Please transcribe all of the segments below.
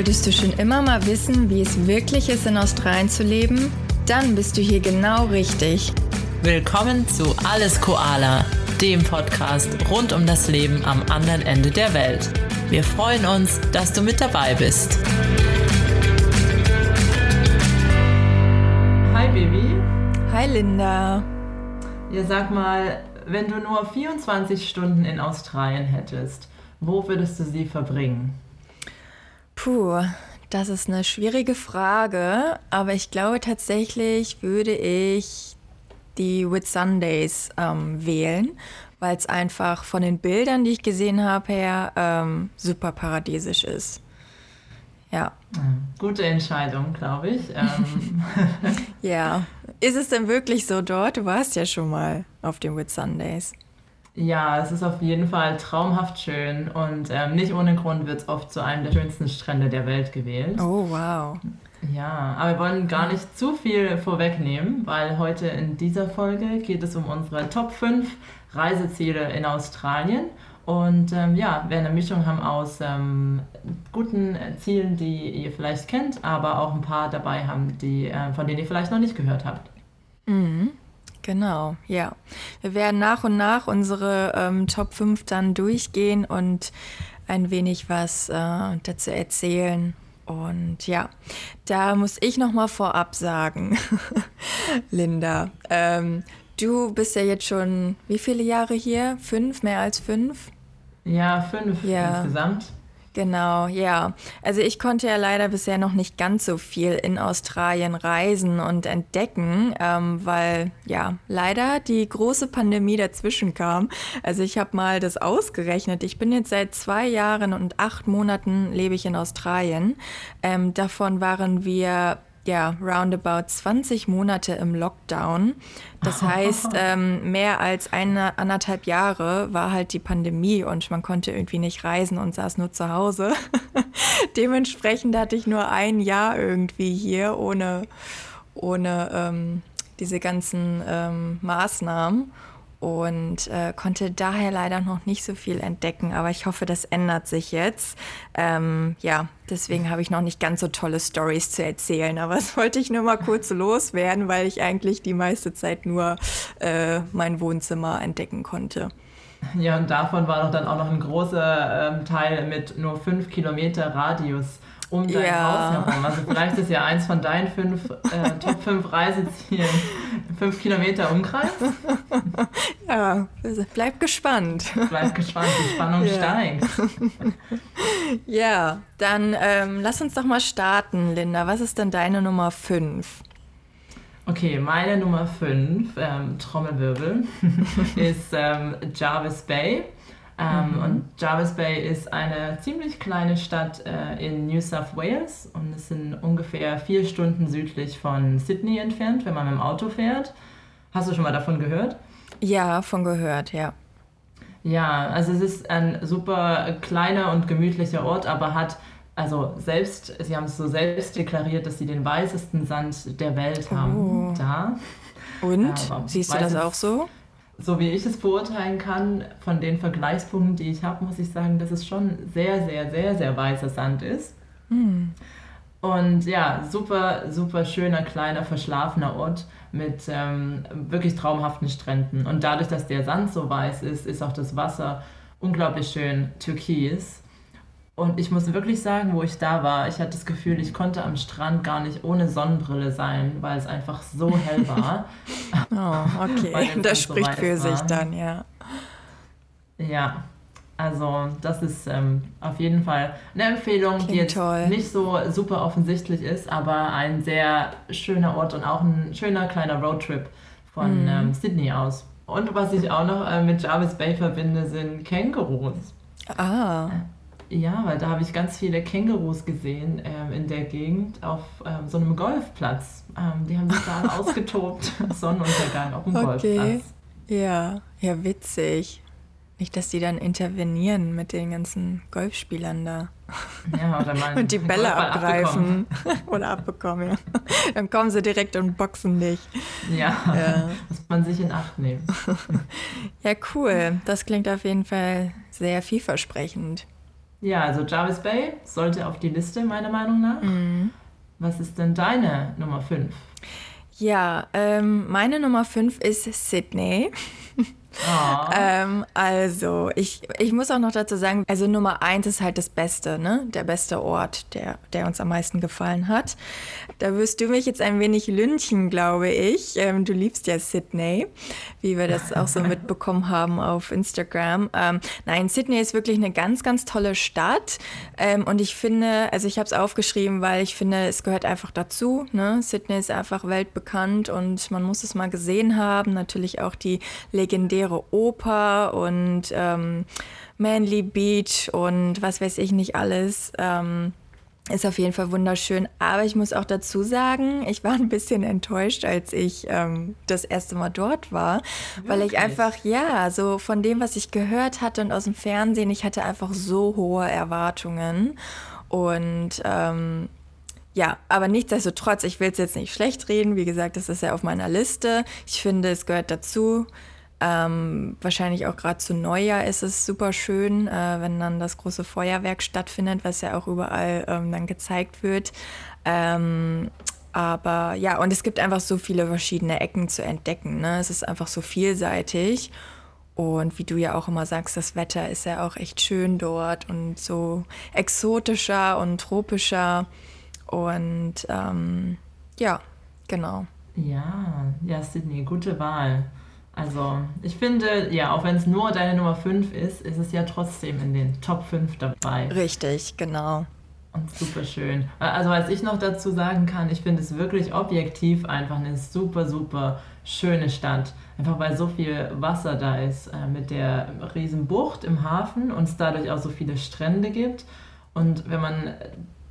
Wolltest du schon immer mal wissen, wie es wirklich ist, in Australien zu leben? Dann bist du hier genau richtig. Willkommen zu Alles Koala, dem Podcast rund um das Leben am anderen Ende der Welt. Wir freuen uns, dass du mit dabei bist. Hi Baby. Hi Linda. Ja, sag mal, wenn du nur 24 Stunden in Australien hättest, wo würdest du sie verbringen? Puh, das ist eine schwierige Frage, aber ich glaube tatsächlich würde ich die Whitsundays ähm, wählen, weil es einfach von den Bildern, die ich gesehen habe, her ähm, super paradiesisch ist. Ja. Gute Entscheidung, glaube ich. Ähm. ja. Ist es denn wirklich so dort? Du warst ja schon mal auf den Whitsundays. Ja, es ist auf jeden Fall traumhaft schön und ähm, nicht ohne Grund wird es oft zu einem der schönsten Strände der Welt gewählt. Oh, wow. Ja, aber wir wollen gar nicht zu viel vorwegnehmen, weil heute in dieser Folge geht es um unsere Top 5 Reiseziele in Australien. Und ähm, ja, wir eine Mischung haben aus ähm, guten Zielen, die ihr vielleicht kennt, aber auch ein paar dabei haben, die, äh, von denen ihr vielleicht noch nicht gehört habt. Mhm. Genau, ja. Wir werden nach und nach unsere ähm, Top 5 dann durchgehen und ein wenig was äh, dazu erzählen. Und ja, da muss ich noch mal vorab sagen, Linda, ähm, du bist ja jetzt schon wie viele Jahre hier? Fünf, mehr als fünf? Ja, fünf ja. insgesamt. Genau, ja. Also ich konnte ja leider bisher noch nicht ganz so viel in Australien reisen und entdecken, ähm, weil ja leider die große Pandemie dazwischen kam. Also ich habe mal das ausgerechnet. Ich bin jetzt seit zwei Jahren und acht Monaten lebe ich in Australien. Ähm, davon waren wir ja, roundabout 20 Monate im Lockdown. Das heißt, ähm, mehr als eine, anderthalb Jahre war halt die Pandemie und man konnte irgendwie nicht reisen und saß nur zu Hause. Dementsprechend hatte ich nur ein Jahr irgendwie hier ohne, ohne ähm, diese ganzen ähm, Maßnahmen und äh, konnte daher leider noch nicht so viel entdecken. Aber ich hoffe, das ändert sich jetzt. Ähm, ja, deswegen habe ich noch nicht ganz so tolle Stories zu erzählen. Aber das wollte ich nur mal kurz loswerden, weil ich eigentlich die meiste Zeit nur äh, mein Wohnzimmer entdecken konnte. Ja, und davon war doch dann auch noch ein großer ähm, Teil mit nur fünf Kilometer Radius um dein ja. Haus herum. Also vielleicht ist ja eins von deinen fünf äh, Top 5 Reisezielen fünf Kilometer Umkreis. Ja, bleib gespannt. Bleib gespannt, die Spannung ja. steigt. Ja, dann ähm, lass uns doch mal starten, Linda. Was ist denn deine Nummer 5? Okay, meine Nummer 5, ähm, Trommelwirbel, ist ähm, Jarvis Bay. Ähm, mhm. Und Jarvis Bay ist eine ziemlich kleine Stadt äh, in New South Wales und es sind ungefähr vier Stunden südlich von Sydney entfernt, wenn man mit dem Auto fährt. Hast du schon mal davon gehört? Ja, von gehört, ja. Ja, also es ist ein super kleiner und gemütlicher Ort, aber hat also selbst, sie haben es so selbst deklariert, dass sie den weißesten Sand der Welt haben. Oh. Da. Und? Siehst du das auch so? So wie ich es beurteilen kann, von den Vergleichspunkten, die ich habe, muss ich sagen, dass es schon sehr, sehr, sehr, sehr weißer Sand ist. Mm. Und ja, super, super schöner, kleiner, verschlafener Ort mit ähm, wirklich traumhaften Stränden. Und dadurch, dass der Sand so weiß ist, ist auch das Wasser unglaublich schön türkis. Und ich muss wirklich sagen, wo ich da war, ich hatte das Gefühl, ich konnte am Strand gar nicht ohne Sonnenbrille sein, weil es einfach so hell war. oh, okay. das spricht so für war. sich dann, ja. Ja, also das ist ähm, auf jeden Fall eine Empfehlung, Klingt die jetzt toll. nicht so super offensichtlich ist, aber ein sehr schöner Ort und auch ein schöner kleiner Roadtrip von mm. ähm, Sydney aus. Und was ich auch noch äh, mit Jarvis Bay verbinde, sind Kängurus. Ah. Ja, weil da habe ich ganz viele Kängurus gesehen ähm, in der Gegend auf ähm, so einem Golfplatz. Ähm, die haben sich da ausgetobt, Sonnenuntergang auf dem okay. Golfplatz. Ja, ja, witzig. Nicht, dass die dann intervenieren mit den ganzen Golfspielern da. Ja, oder mal Und die Bälle abgreifen. Abbekommen. oder abbekommen, ja. Dann kommen sie direkt und boxen dich. Ja, ja, muss man sich in Acht nehmen. ja, cool. Das klingt auf jeden Fall sehr vielversprechend. Ja, also Jarvis Bay sollte auf die Liste, meiner Meinung nach. Mhm. Was ist denn deine Nummer 5? Ja, ähm, meine Nummer 5 ist Sydney. Oh. ähm, also, ich, ich muss auch noch dazu sagen, also Nummer eins ist halt das Beste, ne? Der beste Ort, der, der uns am meisten gefallen hat. Da wirst du mich jetzt ein wenig lynchen, glaube ich. Ähm, du liebst ja Sydney, wie wir das auch so mitbekommen haben auf Instagram. Ähm, nein, Sydney ist wirklich eine ganz, ganz tolle Stadt. Ähm, und ich finde, also ich habe es aufgeschrieben, weil ich finde, es gehört einfach dazu. Ne? Sydney ist einfach weltbekannt und man muss es mal gesehen haben. Natürlich auch die legendäre legendäre Oper und ähm, Manly Beach und was weiß ich nicht alles. Ähm, ist auf jeden Fall wunderschön. Aber ich muss auch dazu sagen, ich war ein bisschen enttäuscht, als ich ähm, das erste Mal dort war, weil ich einfach, ja, so von dem, was ich gehört hatte und aus dem Fernsehen, ich hatte einfach so hohe Erwartungen. Und ähm, ja, aber nichtsdestotrotz, ich will es jetzt nicht schlecht reden. Wie gesagt, das ist ja auf meiner Liste. Ich finde, es gehört dazu. Ähm, wahrscheinlich auch gerade zu Neujahr ist es super schön, äh, wenn dann das große Feuerwerk stattfindet, was ja auch überall ähm, dann gezeigt wird. Ähm, aber ja, und es gibt einfach so viele verschiedene Ecken zu entdecken. Ne? Es ist einfach so vielseitig. Und wie du ja auch immer sagst, das Wetter ist ja auch echt schön dort und so exotischer und tropischer. Und ähm, ja, genau. Ja, ja, Sydney, gute Wahl. Also, ich finde, ja, auch wenn es nur deine Nummer 5 ist, ist es ja trotzdem in den Top 5 dabei. Richtig, genau. Und super schön. Also, was ich noch dazu sagen kann, ich finde es wirklich objektiv einfach eine super, super schöne Stadt. Einfach weil so viel Wasser da ist, äh, mit der riesen Bucht im Hafen und es dadurch auch so viele Strände gibt. Und wenn man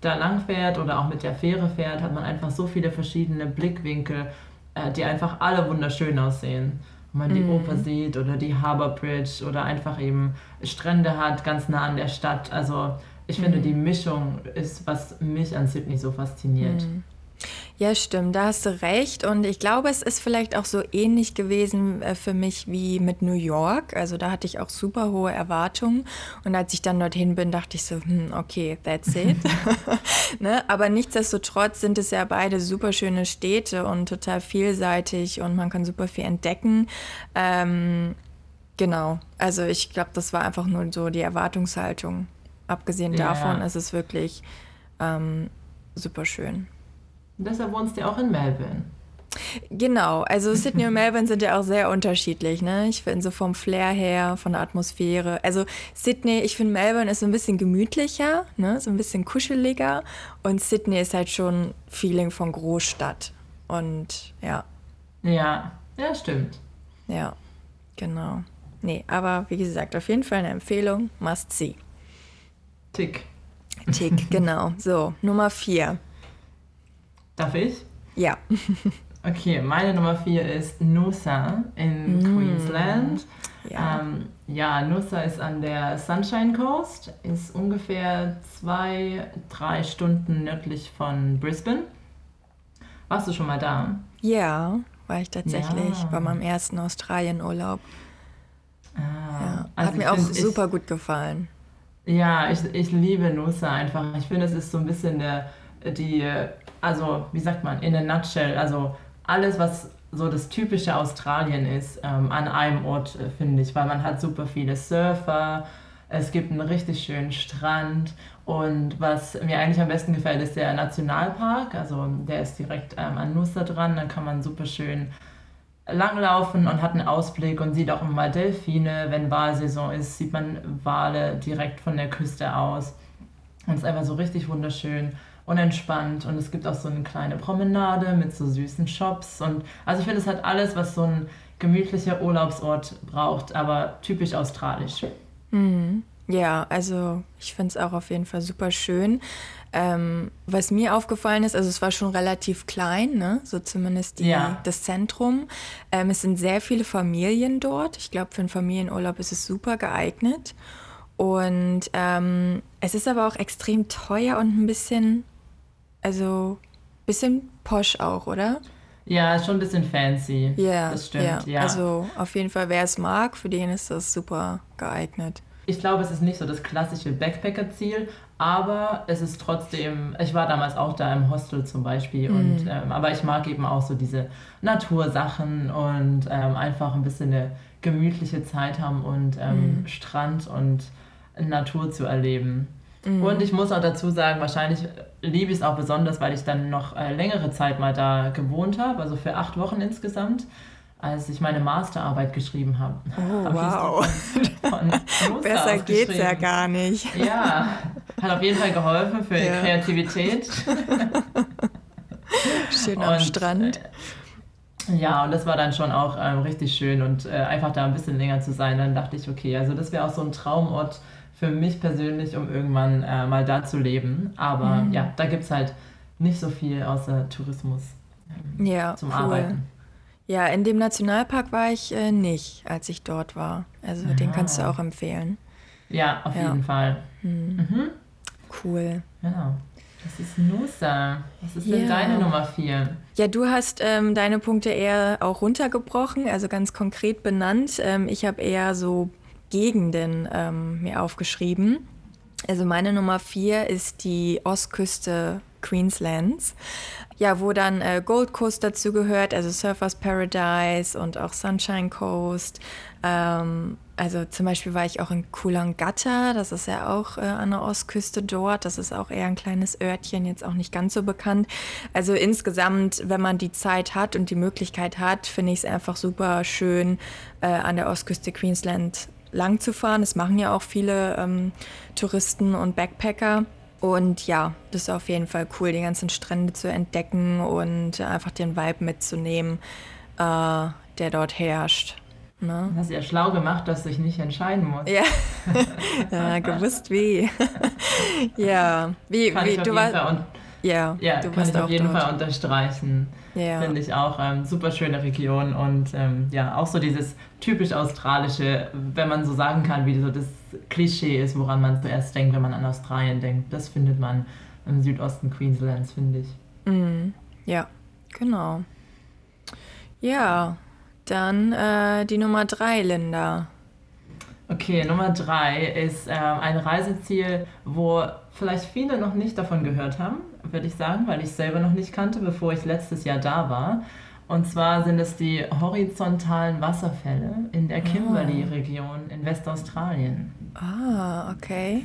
da lang fährt oder auch mit der Fähre fährt, hat man einfach so viele verschiedene Blickwinkel, äh, die einfach alle wunderschön aussehen man die. Oper sieht oder die Harbour Bridge oder einfach eben Strände hat, ganz nah an der Stadt. Also ich finde, die Mischung ist, was mich an Sydney so fasziniert. Ja, stimmt, da hast du recht. Und ich glaube, es ist vielleicht auch so ähnlich gewesen äh, für mich wie mit New York. Also da hatte ich auch super hohe Erwartungen. Und als ich dann dorthin bin, dachte ich so, hm, okay, that's it. ne? Aber nichtsdestotrotz sind es ja beide super schöne Städte und total vielseitig und man kann super viel entdecken. Ähm, genau, also ich glaube, das war einfach nur so die Erwartungshaltung. Abgesehen ja. davon ist es wirklich ähm, super schön. Und deshalb wohnst du auch in Melbourne. Genau, also Sydney und Melbourne sind ja auch sehr unterschiedlich, ne? Ich finde so vom Flair her, von der Atmosphäre. Also Sydney, ich finde Melbourne ist so ein bisschen gemütlicher, ne? So ein bisschen kuscheliger. Und Sydney ist halt schon Feeling von Großstadt. Und ja. Ja, ja, stimmt. Ja, genau. Nee, aber wie gesagt, auf jeden Fall eine Empfehlung. Must see. Tick. Tick, genau. So, Nummer vier. Darf ich? Ja. Okay, meine Nummer vier ist Noosa in mm. Queensland. Ja. Ähm, ja, Noosa ist an der Sunshine Coast, ist ungefähr zwei, drei Stunden nördlich von Brisbane. Warst du schon mal da? Ja, war ich tatsächlich ja. bei meinem ersten Australienurlaub. Ah, ja, also hat mir auch find, super ich, gut gefallen. Ja, ich, ich liebe Noosa einfach. Ich finde, es ist so ein bisschen der, die also wie sagt man, in a nutshell, also alles, was so das typische Australien ist, ähm, an einem Ort, äh, finde ich, weil man hat super viele Surfer, es gibt einen richtig schönen Strand und was mir eigentlich am besten gefällt, ist der Nationalpark, also der ist direkt ähm, an Nusa dran, dann kann man super schön langlaufen und hat einen Ausblick und sieht auch immer Delfine, wenn Wahlsaison ist, sieht man Wale direkt von der Küste aus und es ist einfach so richtig wunderschön und entspannt. Und es gibt auch so eine kleine Promenade mit so süßen Shops. Und also ich finde, es hat alles, was so ein gemütlicher Urlaubsort braucht, aber typisch australisch. Mhm. Ja, also ich finde es auch auf jeden Fall super schön. Ähm, was mir aufgefallen ist, also es war schon relativ klein, ne? so zumindest die, ja. das Zentrum. Ähm, es sind sehr viele Familien dort. Ich glaube, für einen Familienurlaub ist es super geeignet. Und ähm, es ist aber auch extrem teuer und ein bisschen also bisschen posch auch, oder? Ja, schon ein bisschen fancy. Ja, das stimmt. Ja. ja. Also auf jeden Fall, wer es mag, für den ist das super geeignet. ich glaube, es ist nicht so das klassische Backpacker-Ziel, aber es ist trotzdem, ich war damals auch da im Hostel zum Beispiel, mm. und, ähm, aber ich mag eben auch so diese Natursachen und ähm, einfach ein bisschen eine gemütliche Zeit haben und ähm, mm. Strand und Natur zu erleben. Mm. Und ich muss auch dazu sagen, wahrscheinlich liebe ich es auch besonders, weil ich dann noch äh, längere Zeit mal da gewohnt habe, also für acht Wochen insgesamt als ich meine Masterarbeit geschrieben habe. Oh, hab wow. Von, von Besser geht's ja gar nicht. Ja, hat auf jeden Fall geholfen für ja. Kreativität. Schön am und, Strand. Äh, ja, und das war dann schon auch ähm, richtig schön und äh, einfach da ein bisschen länger zu sein. Dann dachte ich, okay, also das wäre auch so ein Traumort für mich persönlich, um irgendwann äh, mal da zu leben. Aber mhm. ja, da gibt es halt nicht so viel außer Tourismus ähm, ja, zum cool. Arbeiten. Ja, in dem Nationalpark war ich äh, nicht, als ich dort war. Also Aha. den kannst du auch empfehlen. Ja, auf ja. jeden Fall. Hm. Mhm. Cool. Genau. Das ist Nusa. Was ist denn deine Nummer vier? Ja, du hast ähm, deine Punkte eher auch runtergebrochen, also ganz konkret benannt. Ähm, ich habe eher so Gegenden ähm, mir aufgeschrieben. Also meine Nummer vier ist die Ostküste Queenslands ja, wo dann äh, Gold Coast dazu gehört, also Surfers Paradise und auch Sunshine Coast. Ähm, also zum Beispiel war ich auch in Coolangatta, das ist ja auch äh, an der Ostküste dort. Das ist auch eher ein kleines Örtchen, jetzt auch nicht ganz so bekannt. Also insgesamt, wenn man die Zeit hat und die Möglichkeit hat, finde ich es einfach super schön, äh, an der Ostküste Queensland lang zu fahren. Das machen ja auch viele ähm, Touristen und Backpacker. Und ja, das ist auf jeden Fall cool, die ganzen Strände zu entdecken und einfach den Vibe mitzunehmen, äh, der dort herrscht. Ne? Hast ja schlau gemacht, dass du dich nicht entscheiden musst. Ja, ja gewusst wie. ja, wie, Kann wie du warst. Ja, ja du kann ich auf jeden dort. Fall unterstreichen. Ja. Finde ich auch ähm, super schöne Region und ähm, ja, auch so dieses typisch australische, wenn man so sagen kann, wie so das Klischee ist, woran man zuerst denkt, wenn man an Australien denkt. Das findet man im Südosten Queenslands, finde ich. Mm, ja, genau. Ja, dann äh, die Nummer drei, Linda. Okay, Nummer drei ist äh, ein Reiseziel, wo vielleicht viele noch nicht davon gehört haben, würde ich sagen, weil ich es selber noch nicht kannte, bevor ich letztes Jahr da war. Und zwar sind es die horizontalen Wasserfälle in der Kimberley-Region in Westaustralien. Ah, okay.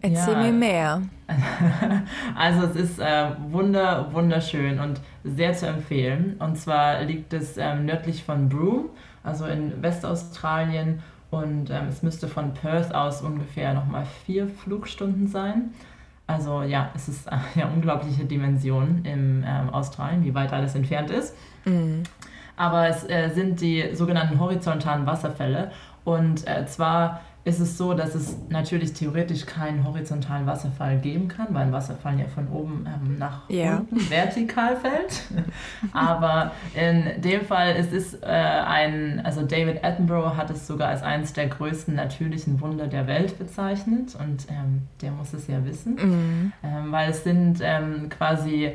Erzähl ja. mir mehr. Also es ist äh, wunder, wunderschön und sehr zu empfehlen. Und zwar liegt es ähm, nördlich von Broome, also in Westaustralien. Und ähm, es müsste von Perth aus ungefähr nochmal vier Flugstunden sein. Also ja, es ist äh, ja unglaubliche Dimension im ähm, Australien, wie weit alles entfernt ist. Mhm. Aber es äh, sind die sogenannten horizontalen Wasserfälle. Und äh, zwar ist es so, dass es natürlich theoretisch keinen horizontalen Wasserfall geben kann, weil ein Wasserfall ja von oben ähm, nach yeah. unten vertikal fällt. Aber in dem Fall es ist äh, ein, also David Attenborough hat es sogar als eines der größten natürlichen Wunder der Welt bezeichnet und ähm, der muss es ja wissen, mm. ähm, weil es sind ähm, quasi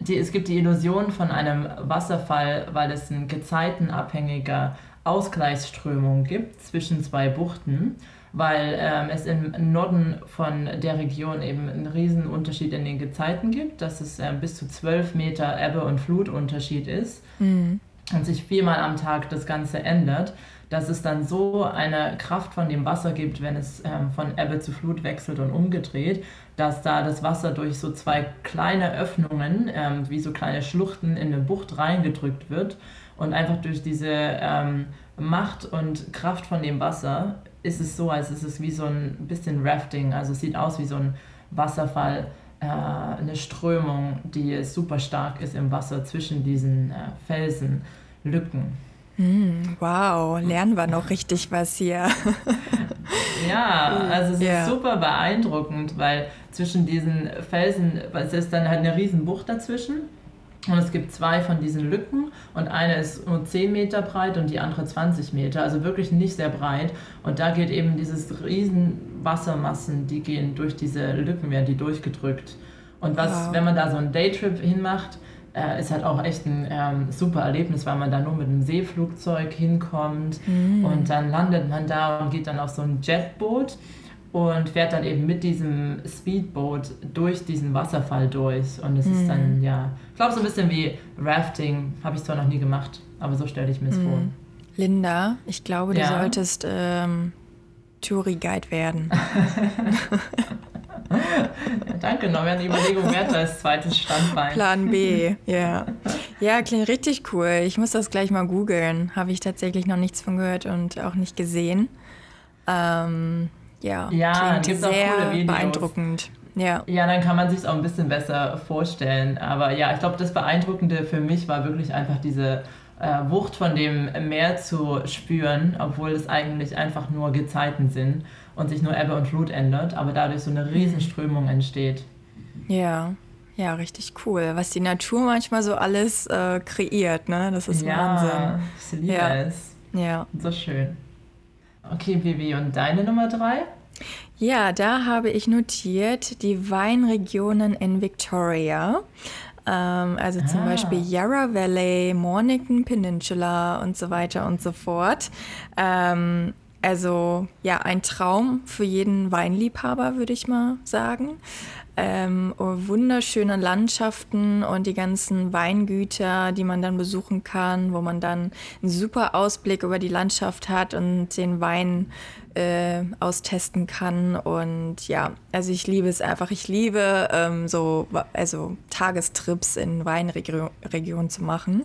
die, es gibt die Illusion von einem Wasserfall, weil es ein gezeitenabhängiger Ausgleichsströmung gibt zwischen zwei Buchten, weil ähm, es im Norden von der Region eben einen riesen Unterschied in den Gezeiten gibt, dass es ähm, bis zu 12 Meter Ebbe- und Flutunterschied ist mhm. und sich viermal am Tag das Ganze ändert, dass es dann so eine Kraft von dem Wasser gibt, wenn es ähm, von Ebbe zu Flut wechselt und umgedreht, dass da das Wasser durch so zwei kleine Öffnungen, ähm, wie so kleine Schluchten in eine Bucht reingedrückt wird und einfach durch diese ähm, Macht und Kraft von dem Wasser ist es so, als ist es wie so ein bisschen Rafting. Also es sieht aus wie so ein Wasserfall, äh, eine Strömung, die super stark ist im Wasser zwischen diesen äh, Felsenlücken. Mm, wow, lernen wir noch richtig was hier. ja, also es yeah. ist super beeindruckend, weil zwischen diesen Felsen, es ist dann halt eine riesen Bucht dazwischen und es gibt zwei von diesen Lücken und eine ist nur 10 Meter breit und die andere 20 Meter, also wirklich nicht sehr breit. Und da geht eben dieses riesen Wassermassen, die gehen durch diese Lücken, werden die durchgedrückt. Und was, wow. wenn man da so einen Daytrip hinmacht, äh, ist halt auch echt ein ähm, super Erlebnis, weil man da nur mit einem Seeflugzeug hinkommt mm. und dann landet man da und geht dann auf so ein Jetboot und fährt dann eben mit diesem Speedboot durch diesen Wasserfall durch. Und es mm. ist dann, ja, ich glaube so ein bisschen wie Rafting, habe ich zwar noch nie gemacht, aber so stelle ich mir es mm. vor. Linda, ich glaube, du ja? solltest ähm, Touri-Guide werden. Danke, noch mehr eine Überlegung wert als zweites Standbein. Plan B, ja. Ja, klingt richtig cool. Ich muss das gleich mal googeln. Habe ich tatsächlich noch nichts von gehört und auch nicht gesehen. Ähm, ja, ja klingt sehr beeindruckend. Ja. ja, dann kann man sich auch ein bisschen besser vorstellen. Aber ja, ich glaube, das Beeindruckende für mich war wirklich einfach diese äh, Wucht von dem Meer zu spüren, obwohl es eigentlich einfach nur Gezeiten sind und sich nur Ebbe und Flut ändert, aber dadurch so eine Riesenströmung entsteht. Ja, ja, richtig cool. Was die Natur manchmal so alles äh, kreiert, ne? Das ist ja, Wahnsinn. Ich liebe ja. es. Ja. So schön. Okay, Bibi, und deine Nummer drei? Ja, da habe ich notiert die Weinregionen in Victoria. Ähm, also ah. zum Beispiel Yarra Valley, Mornington Peninsula und so weiter und so fort. Ähm, also ja, ein Traum für jeden Weinliebhaber, würde ich mal sagen. Ähm, oh, wunderschöne Landschaften und die ganzen Weingüter, die man dann besuchen kann, wo man dann einen super Ausblick über die Landschaft hat und den Wein äh, austesten kann. Und ja, also ich liebe es einfach. Ich liebe ähm, so also Tagestrips in Weinregionen zu machen.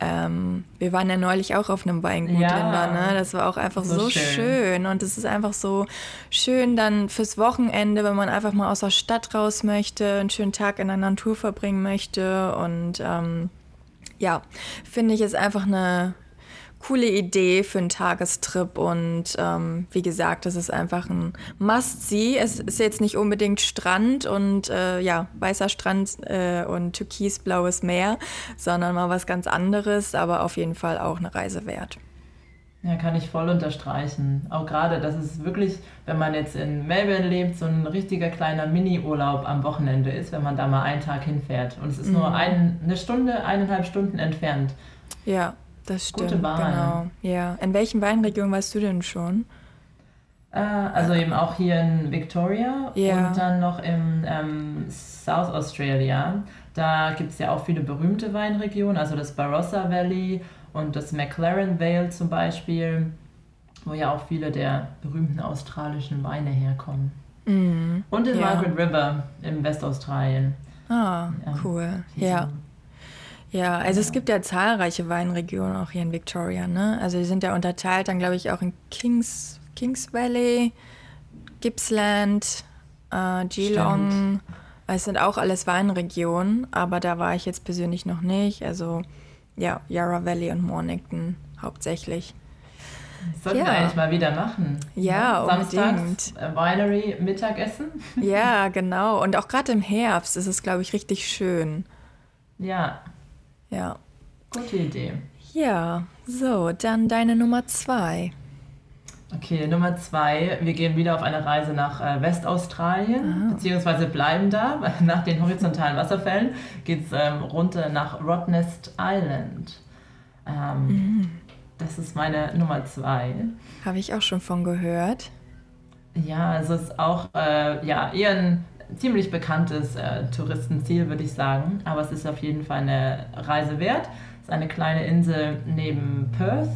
Ähm, wir waren ja neulich auch auf einem Weingut, ja, Linda, ne? Das war auch einfach so, so schön. schön. Und es ist einfach so schön dann fürs Wochenende, wenn man einfach mal aus der Stadt raus möchte, einen schönen Tag in der Natur verbringen möchte. Und ähm, ja, finde ich, ist einfach eine coole Idee für einen Tagestrip und ähm, wie gesagt, das ist einfach ein Must-See. Es ist jetzt nicht unbedingt Strand und äh, ja, weißer Strand äh, und türkisblaues Meer, sondern mal was ganz anderes, aber auf jeden Fall auch eine Reise wert. Ja, kann ich voll unterstreichen. Auch gerade, dass es wirklich, wenn man jetzt in Melbourne lebt, so ein richtiger kleiner Mini-Urlaub am Wochenende ist, wenn man da mal einen Tag hinfährt. Und es ist mhm. nur ein, eine Stunde, eineinhalb Stunden entfernt. Ja, das stimmt. Gute Wahl. Genau. Ja. In welchen Weinregionen warst du denn schon? Äh, also eben auch hier in Victoria ja. und dann noch im ähm, South Australia. Da gibt es ja auch viele berühmte Weinregionen, also das Barossa Valley und das McLaren Vale zum Beispiel, wo ja auch viele der berühmten australischen Weine herkommen. Mm, und in ja. Margaret River im Westaustralien. Ah, ja, cool. Ja. Ja, also es gibt ja zahlreiche Weinregionen auch hier in Victoria, ne? Also die sind ja unterteilt dann, glaube ich, auch in Kings, Kings Valley, Gippsland, äh, Geelong. Es sind auch alles Weinregionen, aber da war ich jetzt persönlich noch nicht. Also ja, Yarra Valley und Mornington hauptsächlich. Das sollten ja. wir eigentlich mal wieder machen. Ja, ne? unbedingt. Äh, Winery Mittagessen. Ja, genau. Und auch gerade im Herbst ist es, glaube ich, richtig schön. Ja, ja. Gute Idee. Ja, so, dann deine Nummer zwei. Okay, Nummer zwei. Wir gehen wieder auf eine Reise nach äh, Westaustralien, ah. beziehungsweise bleiben da. Nach den horizontalen Wasserfällen geht es ähm, runter nach Rottnest Island. Ähm, mhm. Das ist meine Nummer zwei. Habe ich auch schon von gehört. Ja, es ist auch äh, ja, eher ein ziemlich bekanntes äh, Touristenziel, würde ich sagen. Aber es ist auf jeden Fall eine Reise wert. Es ist eine kleine Insel neben Perth.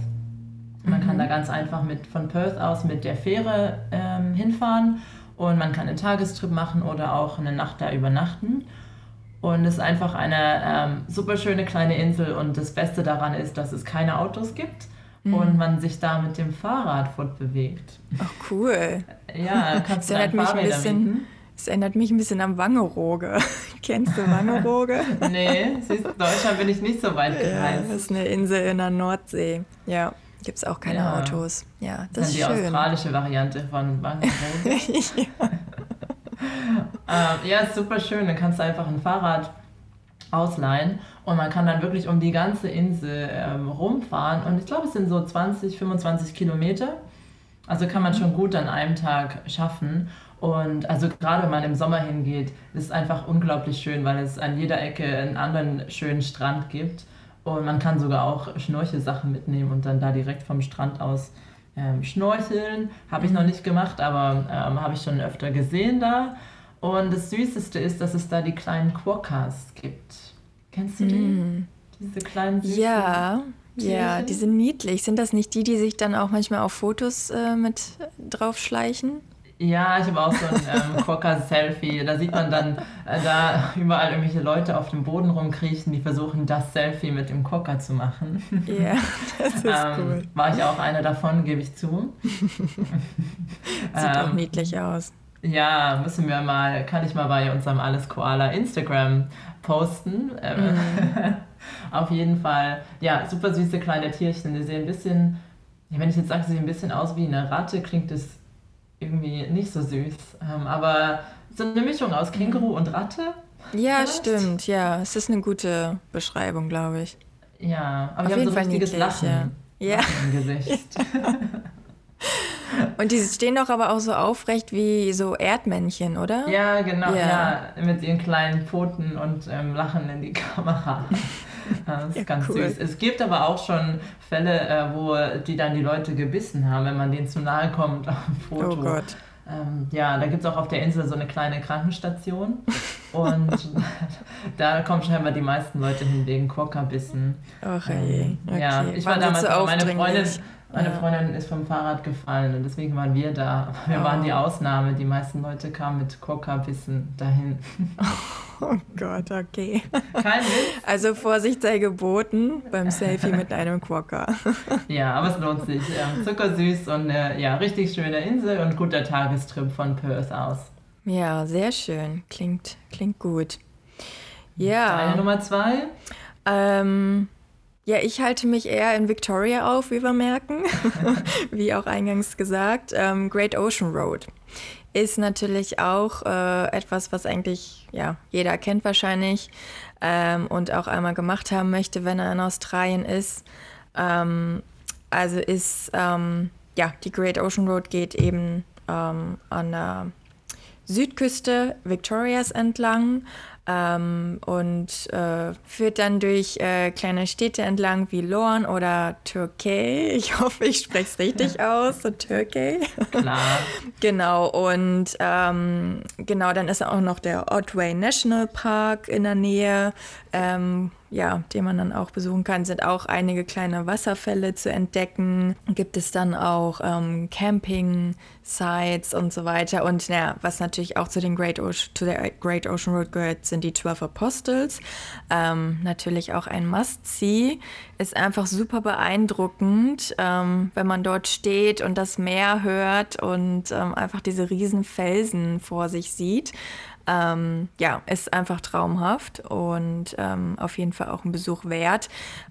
Man mhm. kann da ganz einfach mit, von Perth aus mit der Fähre ähm, hinfahren und man kann einen Tagestrip machen oder auch eine Nacht da übernachten. Und es ist einfach eine ähm, super schöne kleine Insel und das Beste daran ist, dass es keine Autos gibt mhm. und man sich da mit dem Fahrrad fortbewegt. Ach cool. Ja, kannst du dann Fahrräder ein bisschen, mieten. Es erinnert mich ein bisschen an Wangerooge. Kennst du Wangerooge? nee, siehst, Deutschland bin ich nicht so weit gereist. Ja, das ist eine Insel in der Nordsee. Ja, gibt es auch keine ja. Autos. Ja, das, das ist, die schön. australische Variante von Wangerooge. ja. ähm, ja, ist super schön. Dann kannst du einfach ein Fahrrad ausleihen und man kann dann wirklich um die ganze Insel ähm, rumfahren. Und ich glaube, es sind so 20, 25 Kilometer. Also kann man schon gut an einem Tag schaffen. Und also gerade wenn man im Sommer hingeht, ist es einfach unglaublich schön, weil es an jeder Ecke einen anderen schönen Strand gibt. Und man kann sogar auch Schnorchelsachen mitnehmen und dann da direkt vom Strand aus ähm, schnorcheln. Habe ich noch nicht gemacht, aber ähm, habe ich schon öfter gesehen da. Und das Süßeste ist, dass es da die kleinen Quokkas gibt. Kennst du die? Mm. Diese kleinen süßen Ja, Tierchen? ja, die sind niedlich. Sind das nicht die, die sich dann auch manchmal auf Fotos äh, mit draufschleichen? Ja, ich habe auch so ein ähm, Quokka-Selfie. Da sieht man dann äh, da überall irgendwelche Leute auf dem Boden rumkriechen, die versuchen, das Selfie mit dem Quokka zu machen. Ja, das ist ähm, cool. War ich auch eine davon, gebe ich zu. Sieht ähm, auch niedlich aus. Ja, müssen wir mal, kann ich mal bei unserem Alles Koala Instagram posten. Ähm, mhm. Auf jeden Fall, ja, super süße kleine Tierchen. Die sehen ein bisschen, wenn ich jetzt sage, sie sehen ein bisschen aus wie eine Ratte, klingt das irgendwie nicht so süß. Ähm, aber so eine Mischung aus Känguru und Ratte. Ja, vielleicht? stimmt, ja. Es ist eine gute Beschreibung, glaube ich. Ja, aber Auf jeden so Fall richtiges niedlich, Lachen, ja. Lachen im Gesicht. Und die stehen doch aber auch so aufrecht wie so Erdmännchen, oder? Ja, genau, ja. ja mit ihren kleinen Pfoten und ähm, lachen in die Kamera. Das ist ja, ganz cool. süß. Es gibt aber auch schon Fälle, äh, wo die dann die Leute gebissen haben, wenn man denen zu nahe kommt auf dem Foto. Oh Gott. Ähm, ja, da gibt es auch auf der Insel so eine kleine Krankenstation. Und da kommen scheinbar die meisten Leute hin wegen Quokka-Bissen. Ach ähm, okay. Ja, ich war, war damals, meine Freundin, meine Freundin ist vom Fahrrad gefallen und deswegen waren wir da. Wir oh. waren die Ausnahme. Die meisten Leute kamen mit Coca-Bissen dahin. Oh Gott, okay. Kein Witz. Also Vorsicht sei geboten beim Selfie mit einem Quokka. Ja, aber es lohnt sich. Zuckersüß und eine ja, richtig schöne Insel und guter Tagestrip von Perth aus. Ja, sehr schön. Klingt, klingt gut. Ja. Deine Nummer zwei? Ähm, ja, ich halte mich eher in Victoria auf, wie wir merken, wie auch eingangs gesagt. Ähm, Great Ocean Road ist natürlich auch äh, etwas, was eigentlich ja, jeder kennt wahrscheinlich ähm, und auch einmal gemacht haben möchte, wenn er in Australien ist. Ähm, also ist, ähm, ja, die Great Ocean Road geht eben ähm, an der Südküste Victorias entlang ähm, und äh, führt dann durch äh, kleine Städte entlang wie Lorne oder Türkei. Ich hoffe, ich spreche es richtig aus, so Türkei. Klar. genau, und ähm, genau, dann ist auch noch der Otway National Park in der Nähe. Ähm, ja, den man dann auch besuchen kann, sind auch einige kleine Wasserfälle zu entdecken. Gibt es dann auch ähm, Camping-Sites und so weiter. Und ja, was natürlich auch zu, den Great Ocean, zu der Great Ocean Road gehört, sind die Twelve Apostles. Ähm, natürlich auch ein Must-See. Ist einfach super beeindruckend, ähm, wenn man dort steht und das Meer hört und ähm, einfach diese riesen Felsen vor sich sieht. Ähm, ja, ist einfach traumhaft und ähm, auf jeden Fall auch ein Besuch wert.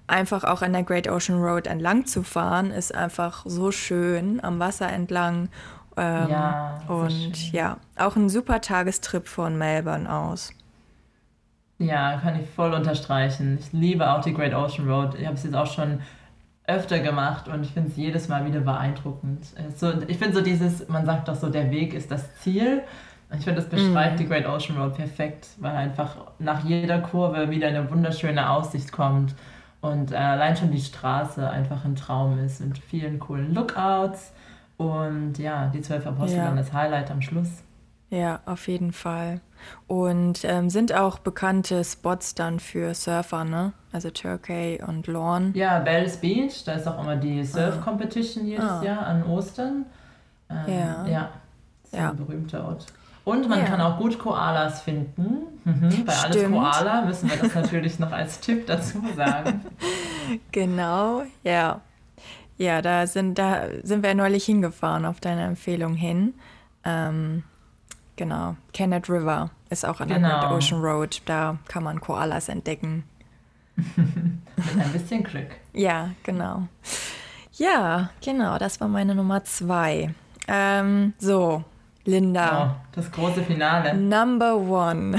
Einfach auch an der Great Ocean Road entlang zu fahren, ist einfach so schön am Wasser entlang. Ähm, ja, und ja, auch ein super Tagestrip von Melbourne aus. Ja, kann ich voll unterstreichen. Ich liebe auch die Great Ocean Road. Ich habe es jetzt auch schon öfter gemacht und ich finde es jedes Mal wieder beeindruckend. So, ich finde so dieses, man sagt doch so, der Weg ist das Ziel. Ich finde, das beschreibt mm. die Great Ocean Road perfekt, weil einfach nach jeder Kurve wieder eine wunderschöne Aussicht kommt und äh, allein schon die Straße einfach ein Traum ist mit vielen coolen Lookouts und ja, die zwölf Apostel ja. dann das Highlight am Schluss. Ja, auf jeden Fall. Und ähm, sind auch bekannte Spots dann für Surfer, ne? Also Turkey und Lorne. Ja, Bells Beach, da ist auch immer die Surf ah. Competition jedes ah. Jahr an Ostern. Ähm, ja. Ja, ist ja. ein berühmter Ort. Und man ja. kann auch gut Koalas finden. Mhm. Bei Stimmt. alles Koala müssen wir das natürlich noch als Tipp dazu sagen. Genau, ja. Ja, da sind, da sind wir neulich hingefahren auf deine Empfehlung hin. Ähm, genau, Kenneth River ist auch an der genau. Great Ocean Road. Da kann man Koalas entdecken. Mit ein bisschen Glück. Ja, genau. Ja, genau, das war meine Nummer zwei. Ähm, so, Linda. Oh, das große Finale. Number one.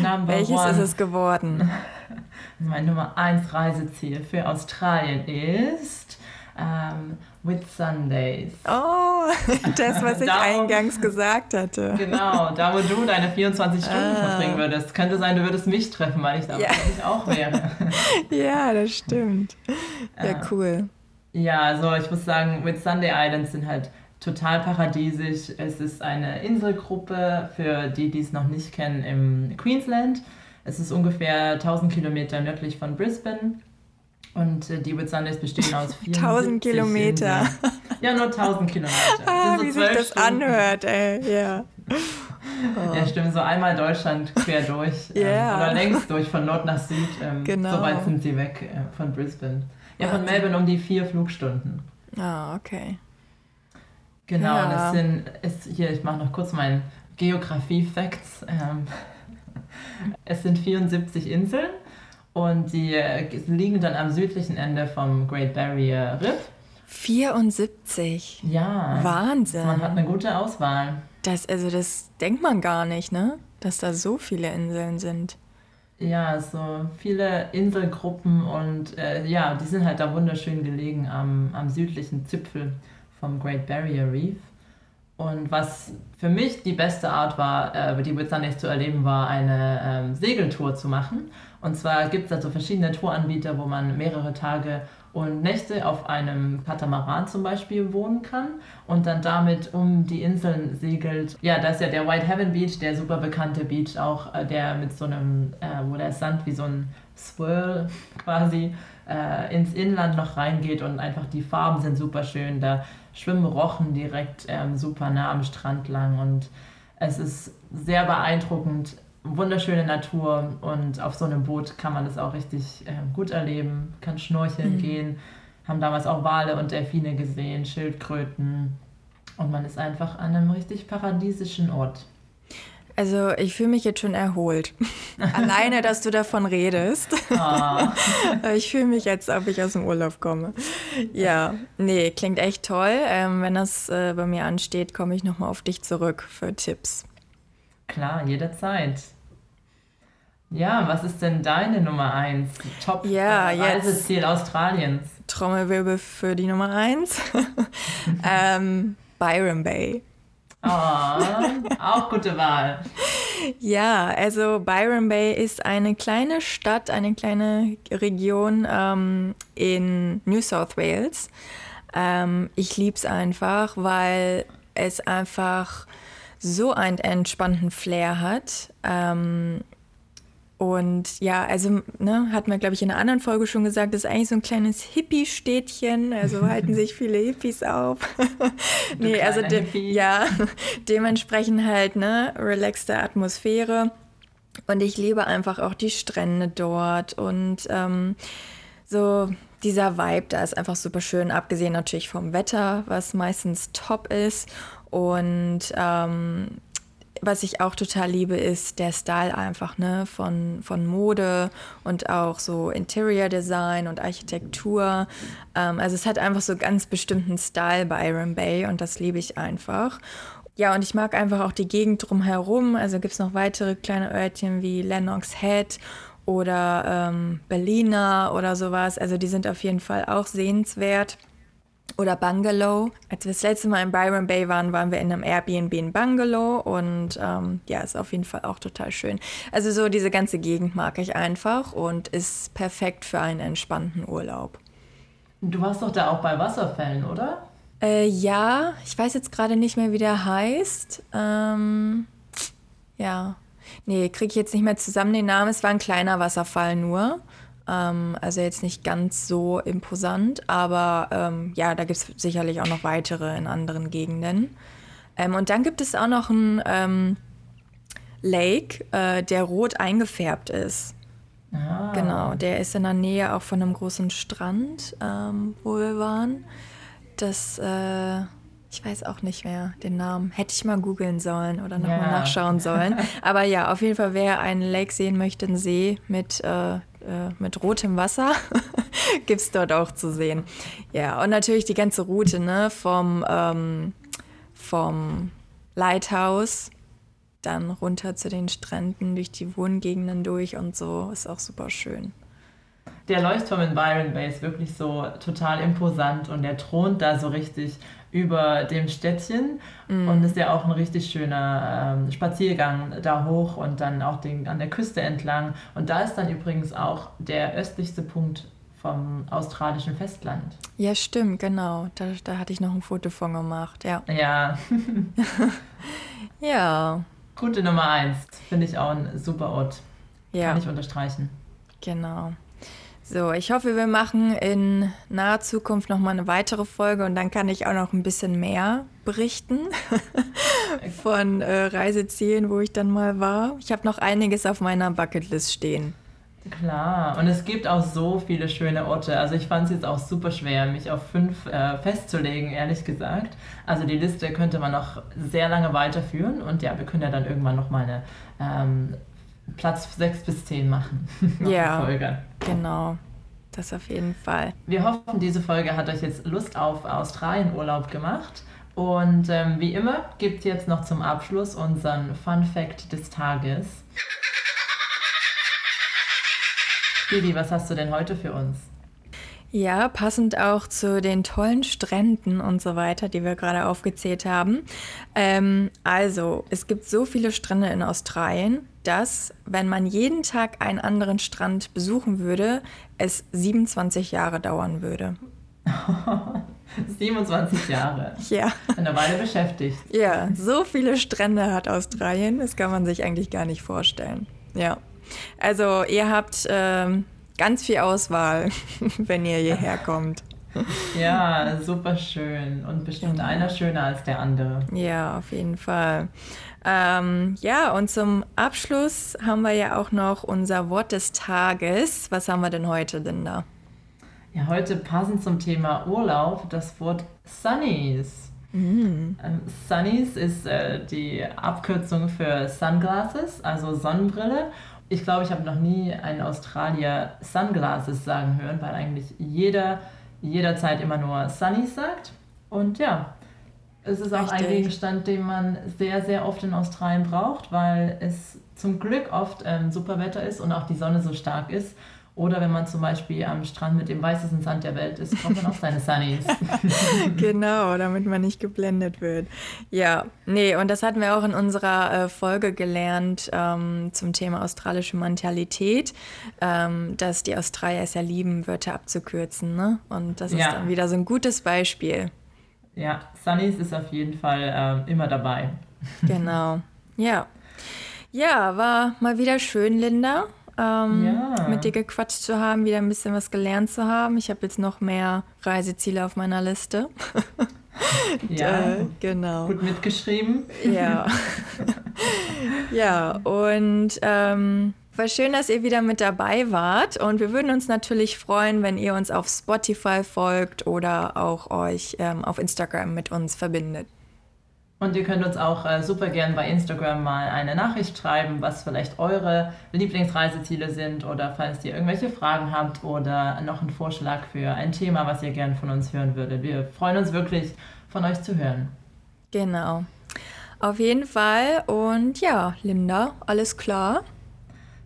Number Welches one. ist es geworden? Mein Nummer eins Reiseziel für Australien ist ähm, Whitsundays. Oh, das, was ich eingangs gesagt hatte. Genau, da wo du deine 24 Stunden ah. verbringen würdest. Könnte sein, du würdest mich treffen, weil ich da ja. auch wäre. ja, das stimmt. Ja, ah. cool. Ja, also ich muss sagen, Whitsunday Islands sind halt total paradiesisch. Es ist eine Inselgruppe, für die, die es noch nicht kennen, im Queensland. Es ist ungefähr 1000 Kilometer nördlich von Brisbane. Und äh, die Whitsundays bestehen aus 1000 Kilometer. Ja, nur 1000 Kilometer. Ah, so wie sich das Stunden. anhört, ey. Ja. Oh. Ja, stimmt. So einmal Deutschland quer durch. Yeah. Ähm, oder längs durch, von Nord nach Süd. Ähm, genau. So weit sind sie weg äh, von Brisbane. Ja, von Melbourne um die vier Flugstunden. Ah, okay. Genau, ja. und es sind, es, hier, ich mache noch kurz meinen Geografie-Facts. Ähm, es sind 74 Inseln und die äh, liegen dann am südlichen Ende vom Great Barrier Riff. 74? Ja. Wahnsinn. Man hat eine gute Auswahl. Das, also das denkt man gar nicht, ne? Dass da so viele Inseln sind. Ja, so viele Inselgruppen und äh, ja, die sind halt da wunderschön gelegen am, am südlichen Zipfel vom Great Barrier Reef. Und was für mich die beste Art war, äh, die Whitsundays zu erleben, war eine ähm, Segeltour zu machen. Und zwar gibt es also verschiedene Touranbieter, wo man mehrere Tage und Nächte auf einem Katamaran zum Beispiel wohnen kann und dann damit um die Inseln segelt. Ja, da ist ja der White Heaven Beach, der super bekannte Beach, auch äh, der mit so einem, äh, wo der Sand wie so ein Swirl quasi äh, ins Inland noch reingeht und einfach die Farben sind super schön. Da schwimmen Rochen direkt ähm, super nah am Strand lang und es ist sehr beeindruckend, wunderschöne Natur und auf so einem Boot kann man das auch richtig äh, gut erleben, kann schnorcheln mhm. gehen, haben damals auch Wale und Delfine gesehen, Schildkröten und man ist einfach an einem richtig paradiesischen Ort. Also ich fühle mich jetzt schon erholt. Alleine, dass du davon redest. Oh. ich fühle mich jetzt, ob ich aus dem Urlaub komme. Ja, nee, klingt echt toll. Ähm, wenn das äh, bei mir ansteht, komme ich nochmal auf dich zurück für Tipps. Klar, jederzeit. Ja, was ist denn deine Nummer 1? Top ja, Reiseziel Australiens. Trommelwirbel für die Nummer 1. ähm, Byron Bay. Oh, auch gute Wahl. Ja, also Byron Bay ist eine kleine Stadt, eine kleine Region ähm, in New South Wales. Ähm, ich liebe es einfach, weil es einfach so einen entspannten Flair hat. Ähm, und ja, also ne, hat man, glaube ich, in einer anderen Folge schon gesagt, das ist eigentlich so ein kleines Hippie-Städtchen. Also halten sich viele Hippies auf. nee, also de ja, dementsprechend halt, ne, relaxte Atmosphäre. Und ich liebe einfach auch die Strände dort und ähm, so dieser Vibe, da ist einfach super schön, abgesehen natürlich vom Wetter, was meistens top ist. Und ähm, was ich auch total liebe, ist der Style einfach, ne, von, von Mode und auch so Interior Design und Architektur. Ähm, also es hat einfach so ganz bestimmten Style bei Iron Bay und das liebe ich einfach. Ja, und ich mag einfach auch die Gegend drumherum. Also gibt es noch weitere kleine Örtchen wie Lennox Head oder ähm, Berliner oder sowas. Also die sind auf jeden Fall auch sehenswert oder Bungalow. Als wir das letzte Mal in Byron Bay waren, waren wir in einem Airbnb in Bungalow und ähm, ja, ist auf jeden Fall auch total schön. Also so diese ganze Gegend mag ich einfach und ist perfekt für einen entspannten Urlaub. Du warst doch da auch bei Wasserfällen, oder? Äh, ja, ich weiß jetzt gerade nicht mehr, wie der heißt. Ähm, ja, nee, kriege ich jetzt nicht mehr zusammen den Namen. Es war ein kleiner Wasserfall nur. Ähm, also jetzt nicht ganz so imposant, aber ähm, ja, da gibt es sicherlich auch noch weitere in anderen Gegenden. Ähm, und dann gibt es auch noch einen ähm, Lake, äh, der rot eingefärbt ist. Ah. Genau, der ist in der Nähe auch von einem großen Strand, ähm, wo wir waren. Das, äh, ich weiß auch nicht mehr den Namen. Hätte ich mal googeln sollen oder nochmal yeah. nachschauen sollen. Aber ja, auf jeden Fall, wer einen Lake sehen möchte, einen See mit äh, äh, mit rotem Wasser gibt es dort auch zu sehen. Ja, und natürlich die ganze Route ne, vom, ähm, vom Lighthouse dann runter zu den Stränden, durch die Wohngegenden durch und so, ist auch super schön. der Leuchtturm in Byron Bay ist wirklich so total imposant und der thront da so richtig über dem Städtchen mm. und ist ja auch ein richtig schöner ähm, Spaziergang da hoch und dann auch den, an der Küste entlang. Und da ist dann übrigens auch der östlichste Punkt vom australischen Festland. Ja, stimmt, genau. Da, da hatte ich noch ein Foto von gemacht, ja. Ja. ja. Gute Nummer eins. Finde ich auch ein super Ort. Ja. Kann ich unterstreichen. Genau. So, ich hoffe, wir machen in naher Zukunft noch mal eine weitere Folge und dann kann ich auch noch ein bisschen mehr berichten von äh, Reisezielen, wo ich dann mal war. Ich habe noch einiges auf meiner Bucketlist stehen. Klar, und es gibt auch so viele schöne Orte. Also ich fand es jetzt auch super schwer, mich auf fünf äh, festzulegen, ehrlich gesagt. Also die Liste könnte man noch sehr lange weiterführen und ja, wir können ja dann irgendwann noch mal eine ähm, Platz 6 bis 10 machen. ja, genau. Das auf jeden Fall. Wir hoffen, diese Folge hat euch jetzt Lust auf Australien-Urlaub gemacht. Und ähm, wie immer gibt es jetzt noch zum Abschluss unseren Fun Fact des Tages. Didi, was hast du denn heute für uns? Ja, passend auch zu den tollen Stränden und so weiter, die wir gerade aufgezählt haben. Ähm, also, es gibt so viele Strände in Australien, dass, wenn man jeden Tag einen anderen Strand besuchen würde, es 27 Jahre dauern würde. 27 Jahre. Ja. Eine Weile beschäftigt. Ja, so viele Strände hat Australien, das kann man sich eigentlich gar nicht vorstellen. Ja. Also, ihr habt. Ähm, ganz viel Auswahl, wenn ihr hierher kommt. Ja, super schön und bestimmt einer schöner als der andere. Ja, auf jeden Fall. Ähm, ja, und zum Abschluss haben wir ja auch noch unser Wort des Tages. Was haben wir denn heute, Linda? Ja, heute passend zum Thema Urlaub das Wort Sunnies. Mm. Ähm, Sunnies ist äh, die Abkürzung für Sunglasses, also Sonnenbrille. Ich glaube, ich habe noch nie einen Australier Sunglasses sagen hören, weil eigentlich jeder jederzeit immer nur Sunnies sagt. Und ja, es ist auch Richtig. ein Gegenstand, den man sehr, sehr oft in Australien braucht, weil es zum Glück oft ähm, super Wetter ist und auch die Sonne so stark ist. Oder wenn man zum Beispiel am Strand mit dem weißesten Sand der Welt ist, braucht man auch seine Sunnies. genau, damit man nicht geblendet wird. Ja, nee, und das hatten wir auch in unserer äh, Folge gelernt ähm, zum Thema australische Mentalität, ähm, dass die Australier es ja lieben, Wörter abzukürzen. Ne? Und das ist ja. dann wieder so ein gutes Beispiel. Ja, Sunnies ist auf jeden Fall äh, immer dabei. genau, ja. Ja, war mal wieder schön, Linda ähm, ja. mit dir gequatscht zu haben, wieder ein bisschen was gelernt zu haben. Ich habe jetzt noch mehr Reiseziele auf meiner Liste. ja, äh, genau. Gut mitgeschrieben. Ja. ja, und ähm, war schön, dass ihr wieder mit dabei wart. Und wir würden uns natürlich freuen, wenn ihr uns auf Spotify folgt oder auch euch ähm, auf Instagram mit uns verbindet. Und ihr könnt uns auch äh, super gern bei Instagram mal eine Nachricht schreiben, was vielleicht eure Lieblingsreiseziele sind oder falls ihr irgendwelche Fragen habt oder noch einen Vorschlag für ein Thema, was ihr gern von uns hören würdet. Wir freuen uns wirklich, von euch zu hören. Genau. Auf jeden Fall. Und ja, Linda, alles klar?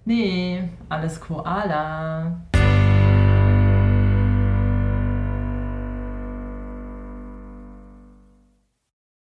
Nee, alles Koala.